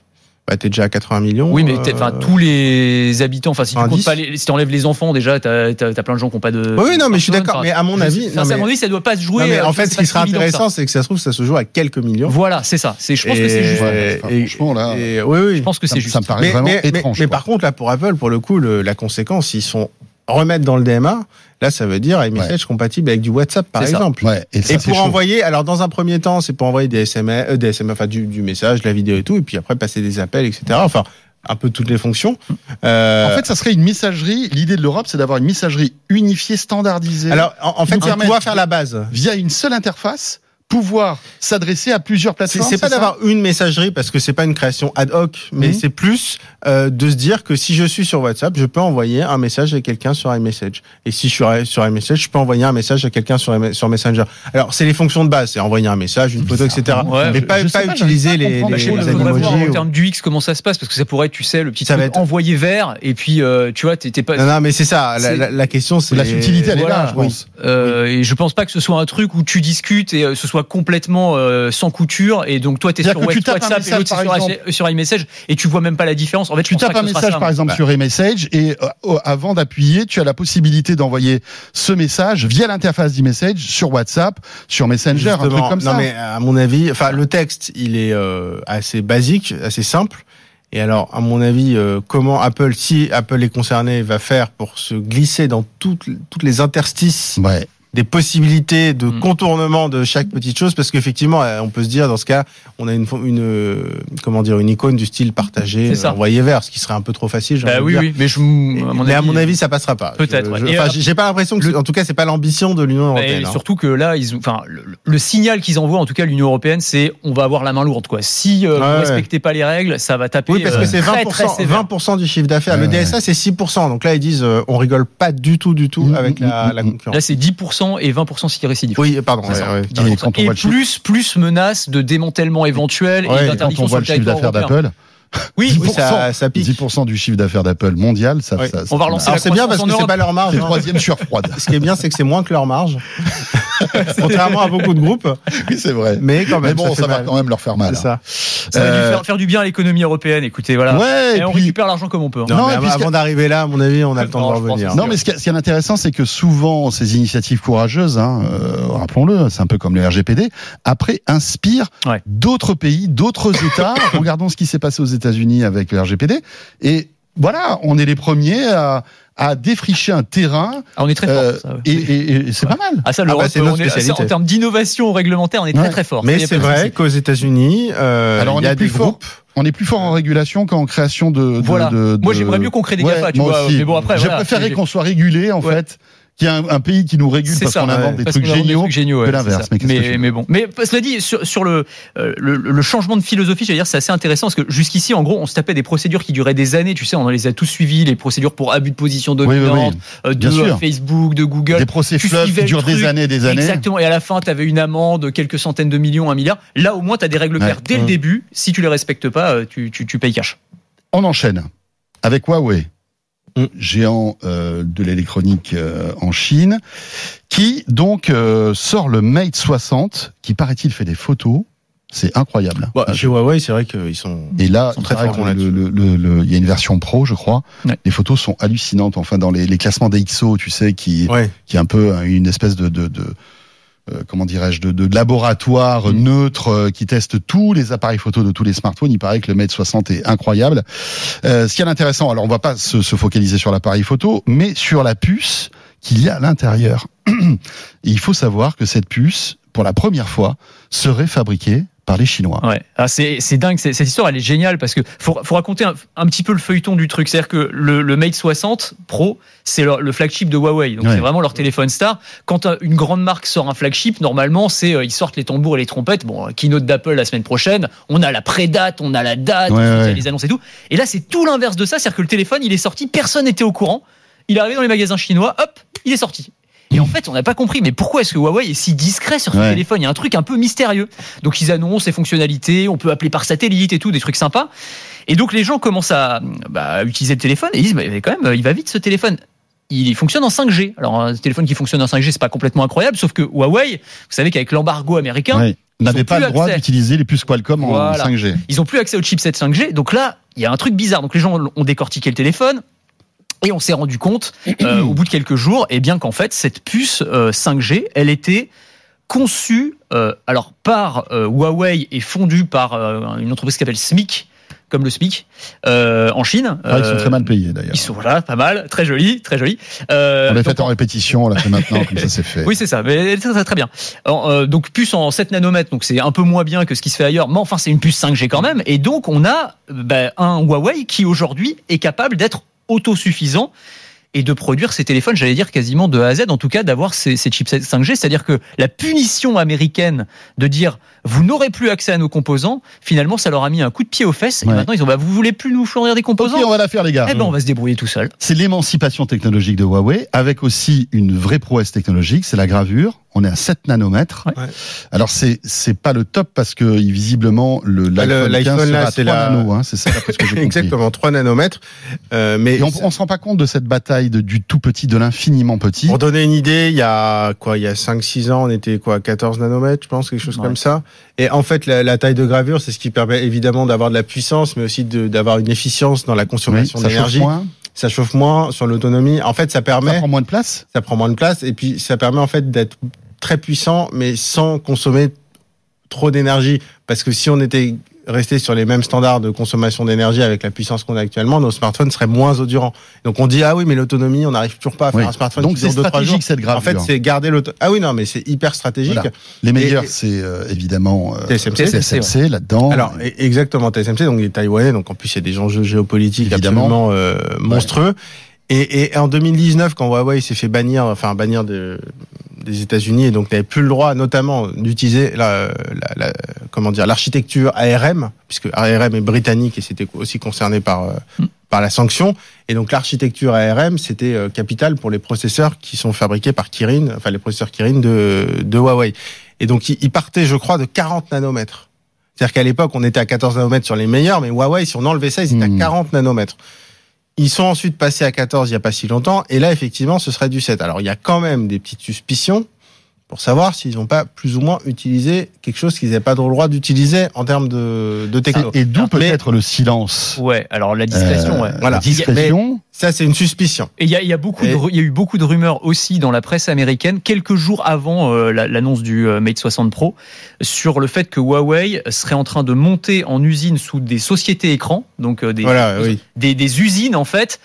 Bah, t'es déjà à 80 millions. Oui, mais euh, tous les habitants, enfin, si tu comptes 10. pas les, si t'enlèves les enfants, déjà, t'as, t'as, t'as plein de gens qui ont pas de. Oui, oui, non, mais je suis d'accord. Mais à mon avis, non, ça, à mais- mon avis, ça doit pas se jouer. Non, mais euh, en fait, ce qui ça. intéressant, c'est que ça se trouve, ça se joue à quelques millions. Voilà, c'est ça. C'est, je pense que c'est juste. Ouais, et- franchement, là, et- oui, oui. Je pense que Ça, c'est ça juste. me paraît mais, vraiment mais- mais- étrange. mais par contre, là, pour Apple, pour le coup, le- la conséquence, ils sont remettre dans le DMA. Là, ça veut dire iMessage compatible avec du WhatsApp, par exemple. Ouais, et ça, Et c'est pour chaud. envoyer, alors dans un premier temps, c'est pour envoyer des SMS, euh, des SMS, enfin du, du message, de la vidéo et tout, et puis après passer des appels, etc. Enfin, un peu toutes les fonctions. Euh, En fait, ça serait une messagerie. L'idée de l'Europe, c'est d'avoir une messagerie unifiée, standardisée. alors en, en fait, permettre pouvoir faire la base. via une seule interface, pouvoir s'adresser à plusieurs plateformes. c'est pas d'avoir une messagerie parce que c'est pas une création ad hoc, mais Mhm. c'est plus euh, de se dire que si je suis sur WhatsApp, je peux envoyer un message à quelqu'un sur iMessage. Et si je suis sur iMessage, je peux envoyer un message à quelqu'un sur, sur Messenger. Alors c'est les fonctions de base, c'est envoyer un message, une photo, etc. Ouais, mais je- pas, je sais pas pas, utiliser pas les. Bah, les, je sais pas, les faudrait voir emojis en ou- termes du X comment ça se passe parce que ça pourrait être, tu sais, le petit Ça truc va être- envoyé vert et puis euh, tu vois, t'es pas. Non, non, mais c'est ça. La, C'est- la, la question, c'est La subtilité, elle Voilà, est là, je pense. Euh, Et je pense pas que ce soit un truc où tu discutes et euh, ce soit complètement euh, sans couture et donc toi t'es sur tu tapes un WhatsApp et message, l'autre c'est par sur, exemple. sur iMessage et tu vois même pas la différence. En fait, Tu tapes un message, par exemple, Bah. sur iMessage, et euh, avant d'appuyer, tu as la possibilité d'envoyer ce message via l'interface d'e-message sur WhatsApp, sur Messenger, un truc comme non, ça. mais à mon avis, enfin, le texte, il est euh, assez basique, assez simple. Et alors, à mon avis, euh, comment Apple, si Apple est concerné, va faire pour se glisser dans toutes, toutes les interstices Ouais. Des possibilités de Mm. contournement de chaque petite chose parce qu'effectivement euh, on peut se dire dans ce cas on a une une euh, comment dire une icône du style partagé euh, envoyé vers ce qui serait un peu trop facile Bah oui, dire. oui, mais je, à mon mais avis, à mon avis ça passera pas Peut-être, ouais. enfin, j'ai pas l'impression que le- en tout cas c'est pas l'ambition de l'Union Et européenne hein. surtout que là, ils enfin, le, le signal qu'ils envoient, en tout cas l'Union européenne, c'est on va avoir la main lourde, quoi. Si euh, Ouais, vous ouais. respectez pas les règles, ça va taper. oui, parce que c'est très, 20%, très sévère. 20% du chiffre d'affaires. Le. DSA, c'est 6%. Donc là, ils disent, on rigole pas du tout, du tout Mm, avec mm, la, mm, la concurrence. Là, c'est 10% et 20% si récidif. Oui, pardon. C'est ouais, ouais. Et Et, quand on voit le chiffre- plus, plus menace de démantèlement éventuel Ouais, et d'interdiction on sur voit le le chiffre d'affaires d'Apple, Oui, *laughs* Oui, ça, ça pique. 10% du chiffre d'affaires d'Apple mondial, ça, On va relancer c'est bien parce que c'est pas leur marge. Hein. troisième sur froide. Ce qui est bien, c'est que c'est moins que leur marge. *laughs* *laughs* Contrairement à beaucoup de groupes. Oui, c'est vrai. Mais quand même, Mais bon, ça, va mal. quand même leur faire mal. C'est ça. Ça va Euh, faire, faire du bien à l'économie européenne. Écoutez, voilà. Ouais, et, et on puis- récupère l'argent comme on peut. hein. Non, Non, mais avant d'arriver là, à mon avis, on a le temps Non, de revenir. Non, mais ce qui est, ce qui est intéressant, c'est que souvent ces initiatives courageuses, hein, euh, rappelons-le, c'est un peu comme le RGPD, après inspirent Ouais. d'autres pays, d'autres États. *coughs* Regardons ce qui s'est passé aux États-Unis avec le RGPD. Et voilà, on est les premiers à, à défricher un terrain. Ah, on est très fort. euh, ça, ouais. et et- et c'est pas mal. Ah ça, bah, l'Europe, est- spécialité. en termes d'innovation réglementaire, on est très Ouais. très fort. Mais c'est vrai qu'aux États-Unis, euh, Alors on il y a est plus des fort. groupes. On est plus fort en régulation qu'en création de. de- Voilà. de- Moi, de- j'aimerais mieux qu'on crée des Ouais, GAFA, tu moi vois. aussi. Mais bon, après, J'ai voilà, préféré qu'on soit régulé, en Ouais. fait, qu'il y ait un, un pays qui nous régule C'est parce ça, qu'on invente ouais. des Parce trucs qu'on invente des géniaux. trucs géniaux, ouais, que c'est l'inverse. Mais mais, mais bon. Mais cela dit, sur, sur le, euh, le, le changement de philosophie, j'allais dire, c'est assez intéressant parce que jusqu'ici, en gros, on se tapait des procédures qui duraient des années. Tu sais, on les a tous suivies, les procédures pour abus de position Oui, oui, oui. dominante, euh, de sûr. Facebook, de Google. Des procès fleuves qui durent des années et des années. Exactement. Et à la fin, tu avais une amende, quelques centaines de millions, un milliard. Là, au moins, tu as des règles claires Ouais. dès le début. Si tu les respectes pas, euh, tu, tu, tu payes cash. On enchaîne avec Huawei, Géant euh, de l'électronique euh, en Chine, qui donc euh, sort le Mate 60, qui paraît-il fait des photos. C'est incroyable. Bah, chez Huawei, c'est vrai qu'ils sont. Et là, sont très forts le- le- le- il y a une version pro, je crois. Ouais. Les photos sont hallucinantes. Enfin, dans les, les classements d'XO, tu sais, qui, Ouais. qui est un peu une espèce de, de, de comment dirais-je, de, de laboratoire Mm. neutre euh, qui teste tous les appareils photo de tous les smartphones. Il paraît que le Mate 60 est incroyable. Euh, ce qui est intéressant, alors on va pas se, se focaliser sur l'appareil photo, mais sur la puce qu'il y a à l'intérieur. *clears throat* Il faut savoir que cette puce pour la première fois, serait fabriqué par les Chinois. Ouais. Ah, c'est c'est dingue. Cette histoire, elle est géniale parce que faut, faut raconter un, un petit peu le feuilleton du truc. C'est-à-dire que le, le Mate 60 Pro, c'est le, le flagship de Huawei. Donc Ouais. c'est vraiment leur téléphone star. Quand une grande marque sort un flagship, normalement, c'est euh, ils sortent les tambours et les trompettes. Bon, keynote d'Apple la semaine prochaine. On a la pré-date, on a la date, Ouais, y a les annonces et tout. Et là, c'est tout l'inverse de ça. C'est-à-dire que le téléphone, il est sorti, personne n'était au courant. Il est arrivé dans les magasins chinois, hop, il est sorti. Et en fait, on n'a pas compris, mais pourquoi est-ce que Huawei est si discret sur ce Ouais. téléphone? Il y a un truc un peu mystérieux. Donc ils annoncent les fonctionnalités, on peut appeler par satellite et tout, des trucs sympas. Et donc les gens commencent à bah, utiliser le téléphone et ils disent, mais quand même, il va vite ce téléphone. Il fonctionne en 5G. Alors un téléphone qui fonctionne en 5G, c'est pas complètement incroyable, sauf que Huawei, vous savez qu'avec l'embargo américain, Ouais. N'avait pas le droit d'utiliser les puces Qualcomm Voilà. en 5G. ils ont plus accès au chipset 5G. Donc là, il y a un truc bizarre. Donc les gens ont décortiqué le téléphone. Et on s'est rendu compte, euh, *clears throat* au bout de quelques jours, et bien qu'en fait, cette puce euh, 5G, elle était conçue euh, alors par euh, Huawei et fondue par euh, une entreprise qui s'appelle SMIC, comme le SMIC, euh, en Chine. Ah, ils sont Euh, très mal payés d'ailleurs. ils sont voilà, pas mal, très joli, très joli. Euh, On l'a fait en répétition, on l'a fait maintenant, comme ça c'est fait. oui, c'est ça. Mais très, très, bien. Alors, euh, donc puce en 7 nanomètres, donc c'est un peu moins bien que ce qui se fait ailleurs, mais enfin c'est une puce 5G quand même. Et donc on a euh, bah, un Huawei qui aujourd'hui est capable d'être autosuffisant et de produire ses téléphones, j'allais dire quasiment de A à Z, en tout cas d'avoir ces, ces chipsets 5G. C'est-à-dire que la punition américaine de dire vous n'aurez plus accès à nos composants, finalement ça leur a mis un coup de pied aux fesses. Et maintenant ils ont bah, vous voulez plus nous fournir des composants Ok, on va la faire les gars. Eh ben on va se débrouiller tout seul. C'est l'émancipation technologique de Huawei, avec aussi une vraie prouesse technologique, c'est la gravure. On est à 7 nanomètres. Ouais. Alors c'est c'est pas le top parce que visiblement le Bah, l'iPhone 15 l'iPhone, là, c'est 3 la- nanos, hein, c'est ça d'après ce que j'ai *laughs* compris. Exactement, 3 nanomètres. Euh, mais Et on, on se rend pas compte de cette bataille de, du tout petit, de l'infiniment petit. Pour donner une idée, il y a quoi, il y a 5-6 ans, on était quoi, 14 nanomètres, je pense, quelque chose Ouais. comme ça. Et en fait, la, la taille de gravure, c'est ce qui permet évidemment d'avoir de la puissance, mais aussi d'avoir une efficience dans la Oui, consommation ça chauffe d'énergie. moins, Ça chauffe moins sur l'autonomie. En fait, ça ça permet, prend moins de place. ça prend moins de place, et puis ça permet en fait d'être très puissant, mais sans consommer trop d'énergie. Parce que si on était resté sur les mêmes standards de consommation d'énergie avec la puissance qu'on a actuellement, nos smartphones seraient moins endurants. Donc on dit ah oui, mais l'autonomie, on n'arrive toujours pas à faire Oui. un smartphone Donc qui c'est dure 2-3 jours. stratégique cette gravure. En fait, c'est garder l'auto. Ah oui, non, mais c'est hyper stratégique. Voilà. Les meilleurs, c'est euh, évidemment euh, TSMC. TSMC là-dedans. Alors, e- exactement, TSMC, donc les Taïwanais, donc en plus, il y a des enjeux géopolitiques Évidemment. absolument euh, monstrueux. Et, et en 2019, quand Huawei s'est fait bannir, enfin bannir de, des États-Unis, et donc n'avait plus le droit, notamment, d'utiliser la, la, la- comment dire, l'architecture ARM, puisque ARM est britannique et c'était aussi concerné par euh, Mm. par la sanction. Et donc l'architecture ARM, c'était euh, capital pour les processeurs qui sont fabriqués par Kirin, enfin les processeurs Kirin de, de Huawei. Et donc ils partaient, je crois, de 40 nanomètres. C'est-à-dire qu'à l'époque, on était à 14 nanomètres sur les meilleurs, mais Huawei, si on enlevait ça, ils étaient Hmm. à 40 nanomètres. Ils sont ensuite passés à 14 il n'y a pas si longtemps, et là, effectivement, ce serait du 7. Alors, il y a quand même des petites suspicions pour savoir s'ils n'ont pas plus ou moins utilisé quelque chose qu'ils n'avaient pas le droit d'utiliser en termes de, de techno. Et, et d'où Mais- peut-être le silence. Ouais, alors la discrétion, Euh, ouais. Voilà. La discrétion. Ça, c'est une suspicion. Et il y a, y a beaucoup, de, Et- ru- il y a eu beaucoup de rumeurs aussi dans la presse américaine quelques jours avant euh, la- l'annonce du euh, Mate 60 Pro sur le fait que Huawei serait en train de monter en usine sous des sociétés écrans, donc euh, des, Voilà, oui. des, des usines en fait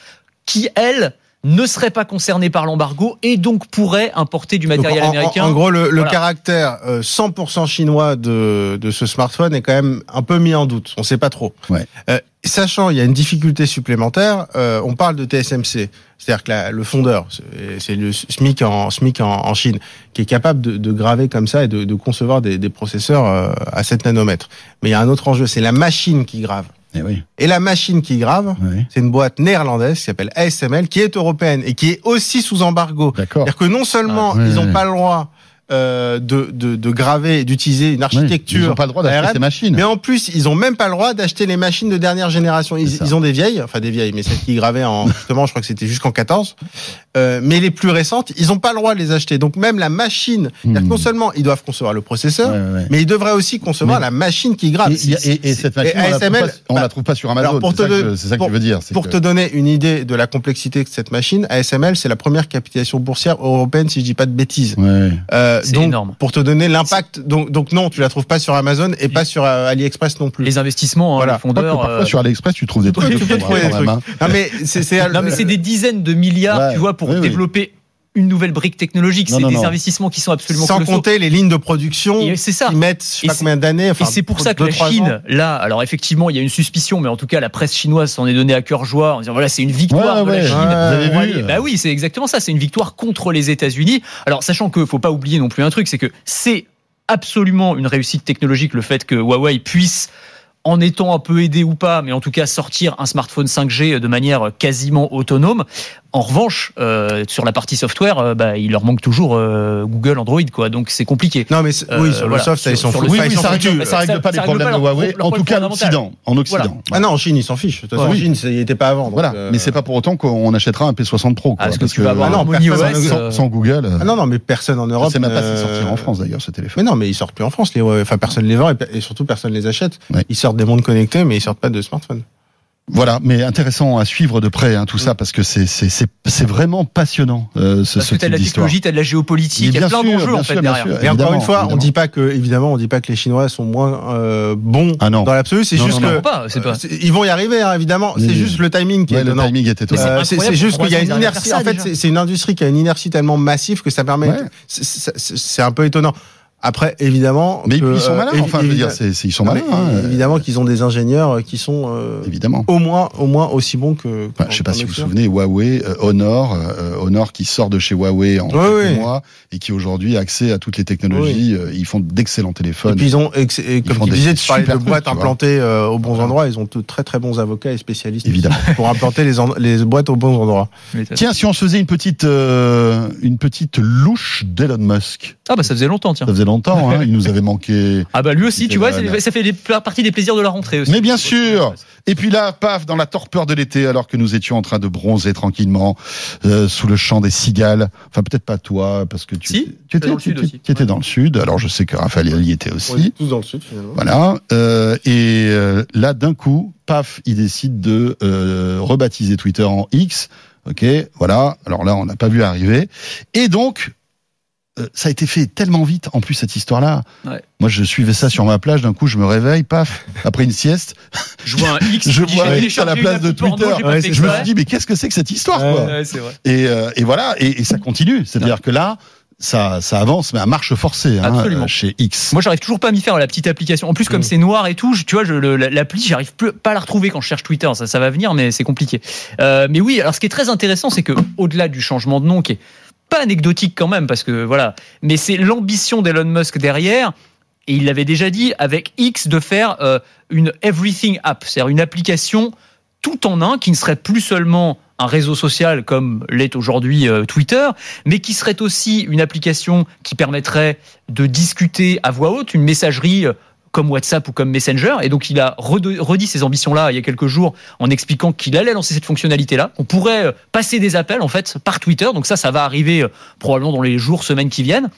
qui elles ne seraient pas concernées par l'embargo et donc pourraient importer du matériel en- américain. en gros, le, le caractère euh, 100% chinois de, de ce smartphone est quand même un peu mis en doute. On ne sait pas trop. Ouais. Euh, sachant, il y a une difficulté supplémentaire. euh, on parle de TSMC, c'est-à-dire que la- le fondeur, c'est- c'est le SMIC en SMIC en, en Chine, qui est capable de, de graver comme ça et de, de concevoir des, des processeurs euh, à 7 nanomètres. Mais il y a un autre enjeu, c'est la machine qui grave. Eh oui. Et la machine qui grave, oui. c'est une boîte néerlandaise qui s'appelle ASML, qui est européenne et qui est aussi sous embargo. D'accord. C'est-à-dire que non seulement Ah, ils n'ont pas le droit euh, de, de, de graver, d'utiliser une Oui, architecture, Ils n'ont pas le droit d'acheter ces machines. mais en plus ils ont même pas le droit d'acheter les machines de dernière génération. Ils, ont des vieilles, enfin des vieilles, mais celles qui gravaient en *laughs* justement, je crois que c'était jusqu'en 14. Euh, mais les plus récentes, ils ont pas le droit de les acheter. Donc même la machine, Hmm. non seulement ils doivent concevoir le processeur, Ouais, ouais, ouais. mais ils devraient aussi concevoir Mais- la machine qui grave. Et, et- et cette machine, on, la pas, on bah, la trouve pas sur Amazon. C'est te ça, donner- que, ça que pour- tu veux dire. Pour que- te donner une idée de la complexité de cette machine, ASML, c'est la première capitalisation boursière européenne, si je dis pas de bêtises. Ouais. Euh, C'est donc, énorme. Pour te donner l'impact, donc, donc non, tu la trouves pas sur Amazon et pas sur euh, AliExpress non plus. Les investissements, hein, Voilà. les fondeurs. parfois euh, sur AliExpress, tu trouves des *laughs* trucs. tu peux trouver des même, hein. Non mais c'est c'est Non, mais c'est des dizaines de milliards, Ouais, tu vois, pour oui, oui. Une nouvelle brique technologique, c'est des non. investissements qui sont absolument Sans colossaux. compter les lignes de production c'est ça. qui mettent, je sais Et pas c'est- combien d'années. Enfin, et c'est pour ça que deux, la. Chine, là, alors effectivement, il y a une suspicion, mais en tout cas, la presse chinoise s'en est donnée à cœur joie en disant voilà, c'est une victoire Ouais, de la Chine. ouais, vous avez pour vu, aller-. Bah oui, c'est exactement ça. C'est une victoire contre les États-Unis. Alors, sachant que faut pas oublier non plus un truc, c'est que c'est absolument une réussite technologique le fait que Huawei puisse en étant un peu aidé ou pas, mais en tout cas sortir un smartphone 5G de manière quasiment autonome. En revanche, euh, sur la partie software, euh, bah, il leur manque toujours euh, Google, Android, quoi. Donc c'est compliqué. Non, mais c'est- Euh, oui, sur le voilà. soft, ça, ils s'en foutent. Oui, Enfin, oui, ils s'en ça règle, ça- ça règle ça- pas les ça problèmes pas de Huawei, en tout cas en Occident. En Occident. Ah non, en Chine, ils s'en fichent. De toute façon, Voilà. en Chine, c'est- il était pas avant. Voilà, euh, mais c'est pas pour autant qu'on achètera un P60 Pro. Quoi, Ah, que parce tu vas avoir Ah non, personne sans, euh, sans Google. euh, Ah non, non, mais personne en Europe. sais même pas sortiront en France d'ailleurs ce téléphone. Mais non, mais ils sortent plus en France. Les, enfin, personne les vend et, surtout personne les achète. Ils sortent des mondes connectés, mais ils sortent pas de smartphones. Voilà, mais intéressant à suivre de près hein, tout ça parce que c'est c'est c'est c'est vraiment passionnant euh, ce, Parce ce que t'as type de la d'histoire. technologie, t'as de la géopolitique, il y a plein d'enjeux en fait bien derrière. sûr. Et encore une fois, on dit pas que, évidemment, on dit pas que les Chinois sont moins euh, bons Ah non. dans l'absolu. C'est juste non, que Non, pas, c'est pas. euh, c'est- ils vont y arriver, hein, évidemment. C'est juste le timing qui Ouais, est le timing était Mais étonnant. c'est Euh, c'est juste qu'il y a une inertie. En fait, c'est une industrie qui a une inertie tellement massive que ça permet. C'est un peu étonnant. Après, évidemment. Mais que, ils sont euh, malins. évi- Enfin, je veux dire, c'est c'est- ils sont malins. hein, Évidemment qu'ils ont des ingénieurs euh, qui sont euh, Évidemment. au moins, au moins aussi bons que. Enfin, je sais pas si vous vous souvenez, Huawei, euh, Honor, euh, Honor qui sort de chez Huawei en Ouais, quelques ouais. mois et qui aujourd'hui a accès à toutes les technologies. euh, Ils font d'excellents Et téléphones. puis ils ont, ex- et comme tu des disais, tu parlais de boîtes implantées euh, aux bons Voilà. endroits. Ils ont de très très bons avocats et spécialistes Évidemment. pour implanter les, en- les boîtes aux bons endroits. Tiens, si on se faisait une petite, euh, une petite louche d'Elon Musk. Ah bah ça faisait longtemps, tiens. Ça faisait longtemps, hein, il nous avait manqué. *laughs* Ah bah lui aussi, tu vois, ça fait des- partie des plaisirs de la rentrée aussi. Mais bien sûr Et puis là, paf, dans la torpeur de l'été, alors que nous étions en train de bronzer tranquillement euh, sous le champ des cigales. Enfin, peut-être pas toi, parce que tu, Si, tu étais dans le tu sud étais- aussi. tu étais dans le sud. Alors, je sais que Raphaël y était aussi. On est tous dans le sud finalement. Voilà. Euh, et euh, là, d'un coup, paf, il décide de euh, rebaptiser Twitter en X. Ok, voilà. Alors là, on n'a pas vu arriver. Et donc, ça a été fait tellement vite. En plus, cette histoire-là. Ouais. Moi, je suivais ça sur ma plage. D'un coup, je me réveille, paf, après une sieste. Je vois un X, *laughs* Je vois un X à la place de Twitter. Ouais, Je me suis dit, mais qu'est-ce que c'est que cette histoire, Ouais. quoi Ouais, c'est vrai. et, euh, et voilà. Et, et ça continue. C'est-à-dire que là, ça, ça avance, mais à marche forcée, hein, Absolument. euh, chez X. Moi, j'arrive toujours pas à m'y faire la petite application. En plus, comme Mm. c'est noir et tout, je- tu vois, l'appli, j'arrive pas à la retrouver quand je cherche Twitter. Ça, ça va venir, mais c'est compliqué. Euh, mais oui, alors ce qui est très intéressant, c'est que au-delà du changement de nom, qui est pas anecdotique quand même, parce que voilà, mais c'est l'ambition d'Elon Musk derrière. Et il l'avait déjà dit avec X de faire euh, une everything app, c'est-à-dire une application tout en un qui ne serait plus seulement un réseau social comme l'est aujourd'hui euh, Twitter, mais qui serait aussi une application qui permettrait de discuter à voix haute, une messagerie euh, comme WhatsApp ou comme Messenger. Et donc, il a redit ces ambitions-là il y a quelques jours en expliquant qu'il allait lancer cette fonctionnalité-là. On pourrait euh, passer des appels, en fait, par Twitter. Donc ça, ça va arriver euh, probablement dans les jours, semaines qui viennent.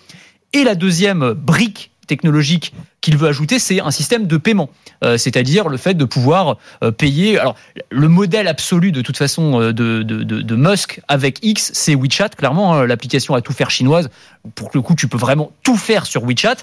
Et la deuxième brique technologique qu'il veut ajouter, c'est un système de paiement, Euh, c'est-à-dire le fait de pouvoir euh, payer. Alors, le modèle absolu de toute façon euh, de, Musk avec X, c'est WeChat, clairement, hein, l'application à tout faire chinoise. Pour le coup, tu peux vraiment tout faire sur WeChat.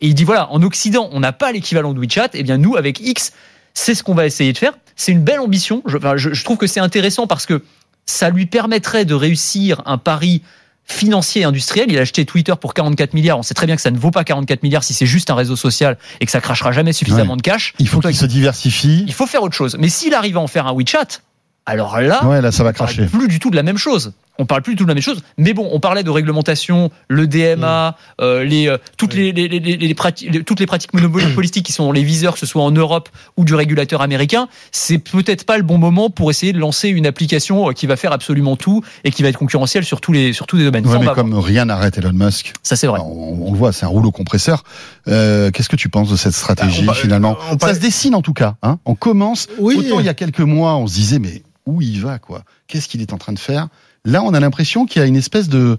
Et il dit voilà, en Occident, on n'a pas l'équivalent de WeChat. Et bien nous, avec X, c'est ce qu'on va essayer de faire. C'est une belle ambition. Enfin, je trouve que c'est intéressant parce que ça lui permettrait de réussir un pari financier et industriel. Il a acheté Twitter pour 44 milliards. On sait très bien que ça ne vaut pas 44 milliards si c'est juste un réseau social et que ça crachera jamais suffisamment Ouais. de cash. Il faut qu'il se diversifie. Il faut faire autre chose. Mais s'il arrive à en faire un WeChat, alors là, Ouais, là, ça va cracher. plus du tout de la même chose. On parle plus du tout de la même chose. Mais bon, on parlait de réglementation, le DMA, euh, les, euh, toutes, les, les, les, les- les prati- les- toutes les pratiques monopolistiques *coughs* qui sont dans les viseurs, que ce soit en Europe ou du régulateur américain. C'est peut-être pas le bon moment pour essayer de lancer une application euh, qui va faire absolument tout et qui va être concurrentielle sur tous les, sur tous les domaines. Ouais, mais comme rien n'arrête Elon Musk, Ça, c'est vrai. on, on le voit, c'est un rouleau compresseur. Euh, Qu'est-ce que tu penses de cette stratégie Bah, on finalement? on Ça se dessine en tout cas. Hein on commence. Oui. Autant il y a quelques mois, on se disait mais où il va quoi? Qu'est-ce qu'il est en train de faire? Là, on a l'impression qu'il y a une espèce de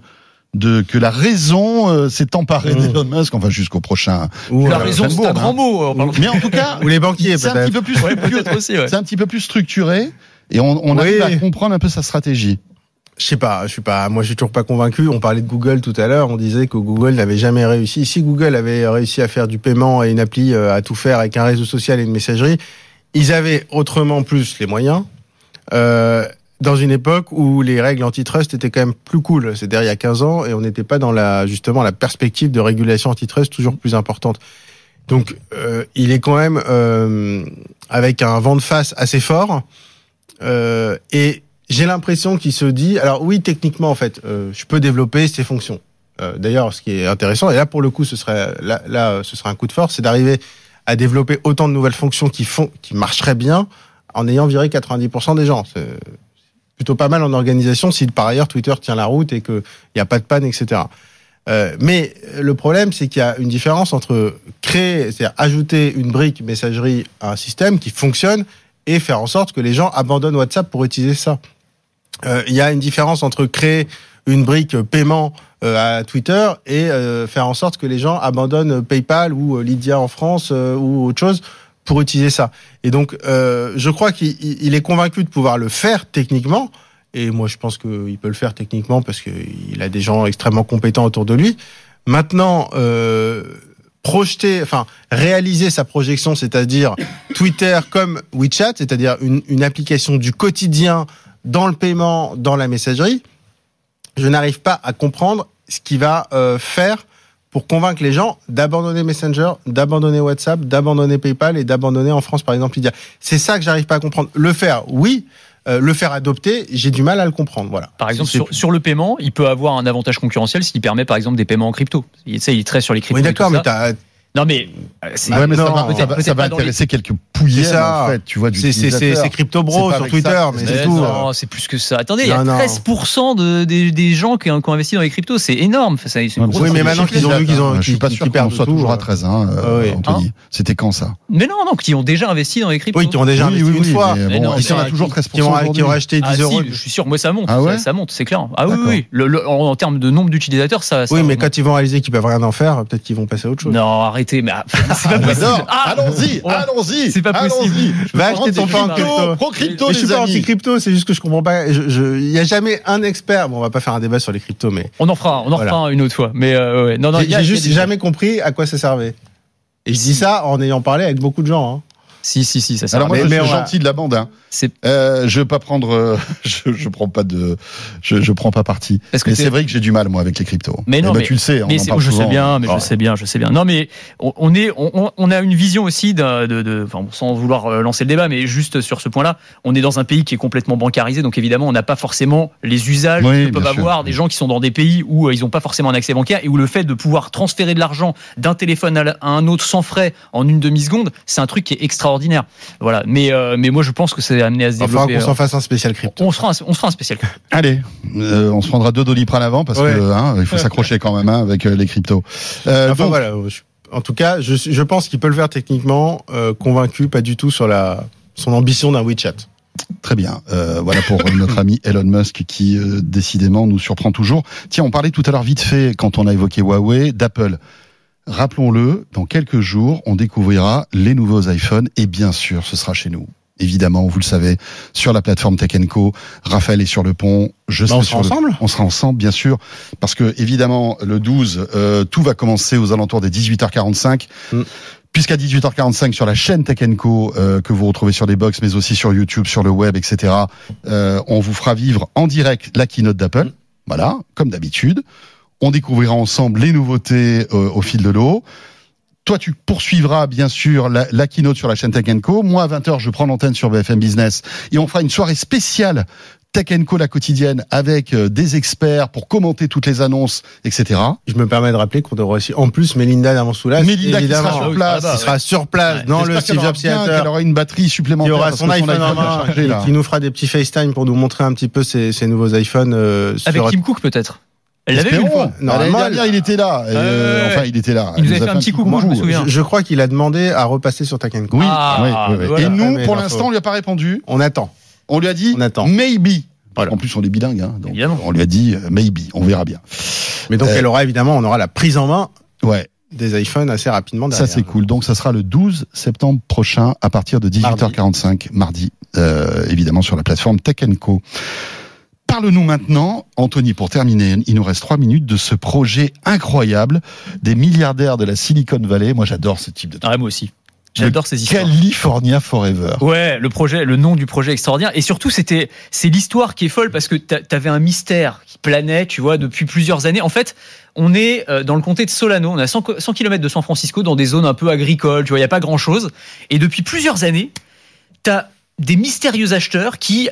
de que la raison euh, s'est emparée Mmh. d'Elon Musk, enfin jusqu'au prochain. Ou, La euh, raison, c'est un grand hein. mot. euh. Mais en tout cas, *laughs* ou les banquiers c'est un petit peu plus structuré. peut-être aussi, ouais. C'est un petit peu plus structuré et on, on Oui. arrive à comprendre un peu sa stratégie. Je sais pas, je suis pas, moi je suis toujours pas convaincu. On parlait de Google tout à l'heure, on disait que Google n'avait jamais réussi. Si Google avait réussi à faire du paiement et une appli euh, à tout faire avec un réseau social et une messagerie, ils avaient autrement plus les moyens. Euh, dans une époque où les règles antitrust étaient quand même plus cool. C'est-à-dire il y a 15 ans et on n'était pas dans la justement la perspective de régulation antitrust toujours plus importante. Donc euh, il est quand même euh, avec un vent de face assez fort euh, et j'ai l'impression qu'il se dit alors oui techniquement en fait euh, je peux développer ces fonctions. Euh, D'ailleurs ce qui est intéressant et là pour le coup ce serait là, là ce serait un coup de force c'est d'arriver à développer autant de nouvelles fonctions qui font qui marcheraient bien en ayant viré 90% des gens. Plutôt pas mal en organisation si par ailleurs Twitter tient la route et qu'il n'y a pas de panne, etc. Euh, mais le problème, c'est qu'il y a une différence entre créer, c'est-à-dire ajouter une brique messagerie à un système qui fonctionne et faire en sorte que les gens abandonnent WhatsApp pour utiliser ça. Euh, il y a une différence entre créer une brique paiement euh, à Twitter et faire en sorte que les gens abandonnent PayPal ou Lydia en France ou autre chose pour utiliser ça. Et donc, euh, je crois qu'il il est convaincu de pouvoir le faire techniquement. Et moi, je pense qu'il peut le faire techniquement parce qu'il a des gens extrêmement compétents autour de lui. Maintenant, euh, projeter, enfin, réaliser sa projection, c'est-à-dire Twitter comme WeChat, c'est-à-dire une, une application du quotidien dans le paiement, dans la messagerie, je n'arrive pas à comprendre ce qu'il va euh, faire pour convaincre les gens d'abandonner Messenger, d'abandonner WhatsApp, d'abandonner PayPal et d'abandonner en France par exemple Lydia. C'est ça que j'arrive pas à comprendre. Le faire, oui. Euh, le faire adopter, j'ai du mal à le comprendre. Voilà. Par exemple, sur, sur le paiement, il peut avoir un avantage concurrentiel s'il permet, par exemple, des paiements en crypto. Il, il est très sur les cryptos. Oui, d'accord, mais Non, mais euh, c'est Ouais, mais ça va, ça peut-être- va, ça peut-être va pas dans les- intéresser quelques pouillères, en fait, tu vois, du c'est c'est c'est c'est crypto bro sur Twitter, ça, mais c'est tout. non, c'est plus que ça. Attendez, il y a Non, non. 13% de, des, des gens qui ont, qui ont investi dans les cryptos. C'est énorme. Ça, c'est une Ouais, grosse Oui, mais maintenant qu'ils ont vu qu'ils ont- hein. Je suis pas sûr qu'on soit toujours à euh. 13, hein, euh, Ah. Anthony. C'était quand ça? Mais non, non, qui ont déjà investi dans les cryptos. Oui, qui ont déjà investi une fois. a mais toujours qui- 13% Qui ont, acheté 10 Ah, euros. je suis sûr, moi ça monte, Ah ça, monte, c'est clair. Ah oui, oui, en, termes de nombre d'utilisateurs, ça. Oui, mais quand ils vont réaliser qu'ils peuvent rien en faire, peut-être qu'ils vont passer à autre chose. Non, arrêtez, mais ah, *laughs* c'est pas possible. Ah, allons-y, on- allons-y. C'est pas possible. allons-y. Va acheter ton crypto. Pro crypto, Mais je suis pas anti-crypto, c'est juste que je comprends pas. Il y a jamais un expert. Bon, on va pas faire un débat sur les cryptos, mais On en fera, on en Voilà. fera une autre fois. Mais euh, ouais. non, non, j'ai juste jamais compris à quoi ça servait. Et je dis ça en ayant parlé avec beaucoup de gens. Hein. Si, si, si, ça sert. Alors moi, Mais- je mais suis on va- gentil de la bande. Hein. Euh, je veux pas prendre, euh, *laughs* je, je prends pas de, je, je prends pas parti. Parce que mais c'est vrai que j'ai du mal moi avec les cryptos. Mais non, Eh ben, mais- tu le sais, on Mais en c'est- parle je sais bien, mais Ah. je sais bien, je sais bien. Non, mais on, on est, on, on- a une vision aussi de, de, enfin, sans vouloir euh, lancer le débat, mais juste sur ce point-là, on est dans un pays qui est complètement bancarisé, donc évidemment, on n'a pas forcément les usages Oui, que peuvent sûr. avoir des gens qui sont dans des pays où euh, ils n'ont pas forcément un accès bancaire et où le fait de pouvoir transférer de l'argent d'un téléphone à un autre sans frais en une demi seconde, c'est un truc qui est extraordinaire. Voilà. Mais, euh, mais moi, je pense que c'est amené à se Il faudra développer. qu'on s'en fasse un spécial euh, crypto. on se fera, un, on se fera un spécial. Allez, euh, on se prendra deux doliprane avant parce Ouais. que hein, il faut *laughs* s'accrocher quand même hein, avec euh, les cryptos. Euh, Enfin donc, voilà. je- en tout cas, je, je pense qu'il peut le faire techniquement. euh, convaincu, pas du tout sur la son ambition d'un WeChat. Très bien. Euh, voilà pour euh, notre ami Elon Musk qui euh, décidément nous surprend toujours. Tiens, on parlait tout à l'heure vite fait quand on a évoqué Huawei d'Apple. Rappelons-le, dans quelques jours, on découvrira les nouveaux iPhones et bien sûr, ce sera chez nous. Évidemment, vous le savez, sur la plateforme Tech Co. Raphaël est sur le pont. Je Bah, serai on sera le- ensemble? On sera ensemble, bien sûr, parce que évidemment, le 12, euh, tout va commencer aux alentours des 18h45. Mm. Puisqu'à 18h45 sur la chaîne Tech Co euh, que vous retrouvez sur les box, mais aussi sur YouTube, sur le web, etc. euh, on vous fera vivre en direct la keynote d'Apple. Mm. Voilà, comme d'habitude. On découvrira ensemble les nouveautés euh, au fil de l'eau. Toi, tu poursuivras bien sûr la, la keynote sur la chaîne Tech Co. Moi, à 20h, je prends l'antenne sur BFM Business et on fera une soirée spéciale Tech Co la quotidienne avec euh, des experts pour commenter toutes les annonces, etc. Je me permets de rappeler qu'on devrait aussi, en plus, Melinda Navansoulas, Melinda qui évidemment, sera sur oui, place. ah bah, qui sera sur place Ouais. dans le Steve Jobs Theater. qu'elle aura une batterie qui supplémentaire. aura parce son iPhone en main, charger, qui, là. qui nous fera des petits FaceTime pour nous montrer un petit peu ses, ses nouveaux iPhones. euh, Avec sur- Tim Cook peut-être. Elle l'avait vu une fois. Normalement, L'année dernière, il était là. Euh, Ouais. Enfin, il était là. Il nous Elle avait fait un petit coucou, je me souviens. je, je crois qu'il a demandé à repasser sur. Oui, Ah, oui, oui, oui. voilà. Et nous, pour l'instant, on lui a pas répondu. On attend. On lui a dit On attend. maybe. Voilà. En plus, on est bilingue, hein, donc on lui a dit euh, maybe. On verra bien. Mais donc, Euh, elle aura évidemment, on aura la prise en main Ouais, des iPhones assez rapidement ça derrière. c'est cool. Donc, ça sera le 12 septembre prochain à partir de 18h45, mardi, euh, évidemment sur la plateforme Tech Co. Parle-nous maintenant, Anthony, pour terminer, il nous reste trois minutes de ce projet incroyable des milliardaires de la Silicon Valley. Moi, j'adore ce type de truc. Ah, moi aussi. J'adore ces histoires. California Forever. Ouais, le projet, le nom du projet extraordinaire. Et surtout, c'était, c'est l'histoire qui est folle parce que t'a- t'avais un mystère qui planait, tu vois, depuis plusieurs années. En fait, on est euh, dans le comté de Solano, on est à 100, co- 100 km de San Francisco, dans des zones un peu agricoles, tu vois, il n'y a pas grand chose. Et depuis plusieurs années, t'as des mystérieux acheteurs qui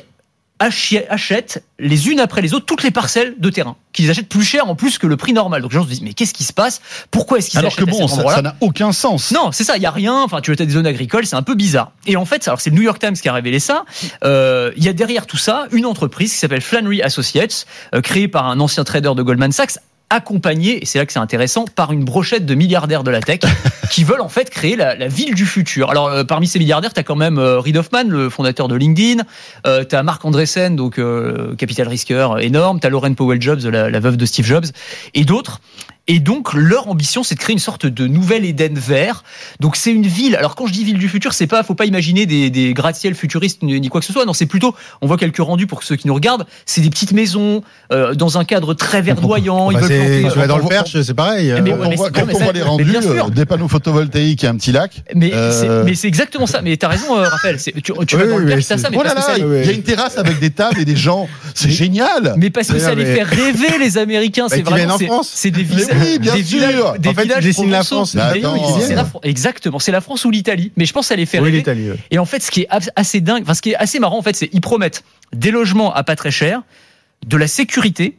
achètent les unes après les autres toutes les parcelles de terrain, qu'ils achètent plus cher en plus que le prix normal. Donc les gens se disent, mais qu'est-ce qui se passe? Pourquoi est-ce qu'ils Alors achètent que à bon, cet ça endroit-là? ça n'a aucun sens. non, c'est ça, il y a rien. Enfin, tu as des zones agricoles, c'est un peu bizarre. Et en fait, alors c'est le New York Times qui a révélé ça. Euh, Il y a derrière tout ça une entreprise qui s'appelle Flannery Associates, euh, créée par un ancien trader de Goldman Sachs accompagné, et c'est là que c'est intéressant, par une brochette de milliardaires de la tech *laughs* qui veulent en fait créer la, la ville du futur. Alors euh, parmi ces milliardaires, tu as quand même euh, Reid Hoffman, le fondateur de LinkedIn, euh, tu as Marc Andreessen, donc euh, capital risqueur énorme, tu as Lauren Powell Jobs, la, la veuve de Steve Jobs, et d'autres. Et donc leur ambition, c'est de créer une sorte de nouvel Éden vert. Donc c'est une ville. Alors quand je dis ville du futur, c'est pas, faut pas imaginer des, des gratte-ciel futuristes ni quoi que ce soit. Non, c'est plutôt, on voit quelques rendus pour ceux qui nous regardent. C'est des petites maisons euh, dans un cadre très verdoyant. Ils Bah, veulent c'est- planter, tu vas dans le Perche, c'est pareil. Mais euh, ouais, on voit, quand on voit les rendus, euh, des panneaux photovoltaïques et un petit lac. Mais Euh, c'est- exactement ça. Mais t'as raison, euh, Raphaël. Tu, tu vas Oui, dans le Perche, t'as ça. Mais Oh là parce que là, ça- il y a une terrasse avec des tables et des gens. C'est génial. mais parce que ça les fait rêver les Américains. Bah, C'est vraiment en c'est- des, Mais vis- oui, bien des sûr. villages, des En fait, villages dessinent la provençaux. France. Attends, oui, euh, la exactement. C'est la France ou l'Italie. Mais je pense ça les fait Oui, l'Italie. ouais. Et en fait, ce qui est assez dingue, enfin, ce qui est assez marrant, en fait, c'est ils promettent des logements à pas très cher, de la sécurité.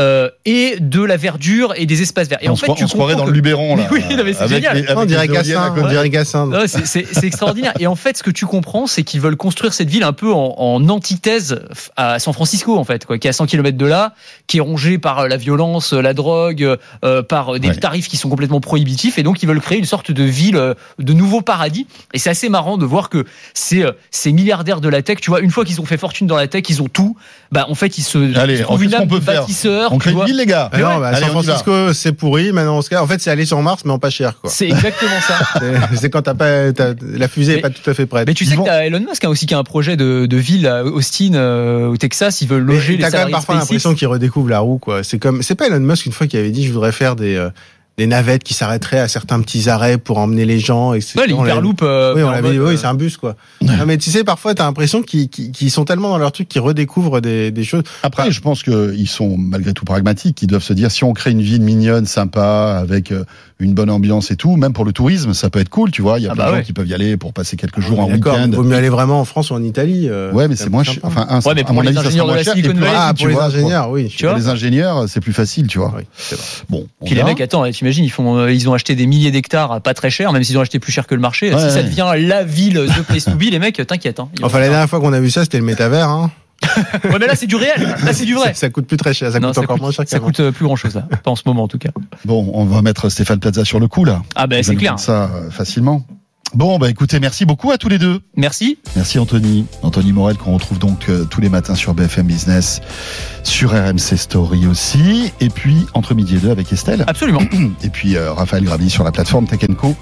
Euh, et de la verdure et des espaces verts. Et on en fait, croit- tu on se croirait dans que- le Luberon là. Mais *laughs* oui, non, mais c'est génial. les- avec On dirait Gassin, on dirait Gassin. C'est- extraordinaire. Et en fait, ce que tu comprends, c'est qu'ils veulent construire cette ville un peu en, en antithèse à San Francisco, en fait, quoi, qui est à 100 km de là, qui est rongée par la violence, la drogue, euh, par des Ouais. tarifs qui sont complètement prohibitifs. Et donc, ils veulent créer une sorte de ville, euh, de nouveau paradis. Et c'est assez marrant de voir que ces, euh, ces milliardaires de la tech, tu vois, une fois qu'ils ont fait fortune dans la tech, ils ont tout. Bah, en fait, ils se Allez, ils qu'est-ce une âme qu'on peut faire bâtisseur. On crée une ville, les gars. Ah non, bah, Allez, San. Francisco, c'est pourri. Maintenant, on se- en fait, c'est aller sur Mars, mais en pas cher, quoi. C'est exactement ça. *laughs* C'est- quand t'as pas, t'as- la fusée est Mais- pas tout à fait prête. Mais tu Ils sais vont- que t'as Elon Musk hein, aussi qui a un projet de, de ville à Austin, euh, au Texas. Ils veulent Mais loger les T'as quand même salariés parfois l'impression qu'il redécouvre la roue, quoi. C'est comme, c'est pas Elon Musk une fois qui avait dit, je voudrais faire des, euh, des navettes qui s'arrêteraient à certains petits arrêts pour emmener les gens. Et Ouais, l'hyperloop. euh, Oui, on en l'avait dit, mode, oui, euh, c'est un bus, quoi. Non, mais tu sais, parfois, t'as l'impression qu'ils sont tellement dans leur truc qu'ils redécouvrent des, des choses. Après, je pense qu'ils sont malgré tout pragmatiques. Ils doivent se dire si on crée une ville mignonne, sympa, avec euh, une bonne ambiance et tout, même pour le tourisme, ça peut être cool, tu vois. Il y a Ah plein bah de gens ouais. qui peuvent y aller pour passer quelques jours en week-end. il vaut mieux aller vraiment en France ou en Italie. euh, Ouais, mais c'est moins cher. Enfin, un, Ouais, mais à pour mon les avis, ingénieurs de la cher. Silicon Valley, Ah, pour les vois. ingénieurs, oui. Tu vois Pour les ingénieurs, c'est plus facile, tu vois. Oui. Bon, on Puis les mecs, attends, t'imagines, ils font, euh, ils ont acheté des milliers d'hectares à pas très cher, même s'ils ont acheté plus cher que le marché. Ouais, si ça devient la ville The Place to Be, les mecs, t'inquiète. Hein, Enfin, la dernière fois qu'on a vu ça, c'était le métavers, hein. *laughs* Ouais, mais là, c'est du réel. Là, c'est du vrai. Ça, ça coûte plus très cher, ça Non, coûte encore moins cher ça coûte euh, plus grand chose là, pas en ce moment en tout cas. Bon, on va mettre Stéphane Plaza sur le coup, là. Ah ben c'est clair. Ça euh, facilement. Bon, bah écoutez, merci beaucoup à tous les deux. Merci. Merci Anthony. Anthony Morel qu'on retrouve donc euh, tous les matins sur BFM Business, sur RMC Story aussi, et puis entre midi et deux avec Estelle, Absolument. et puis euh, Raphaël Gravi sur la plateforme Tech Co.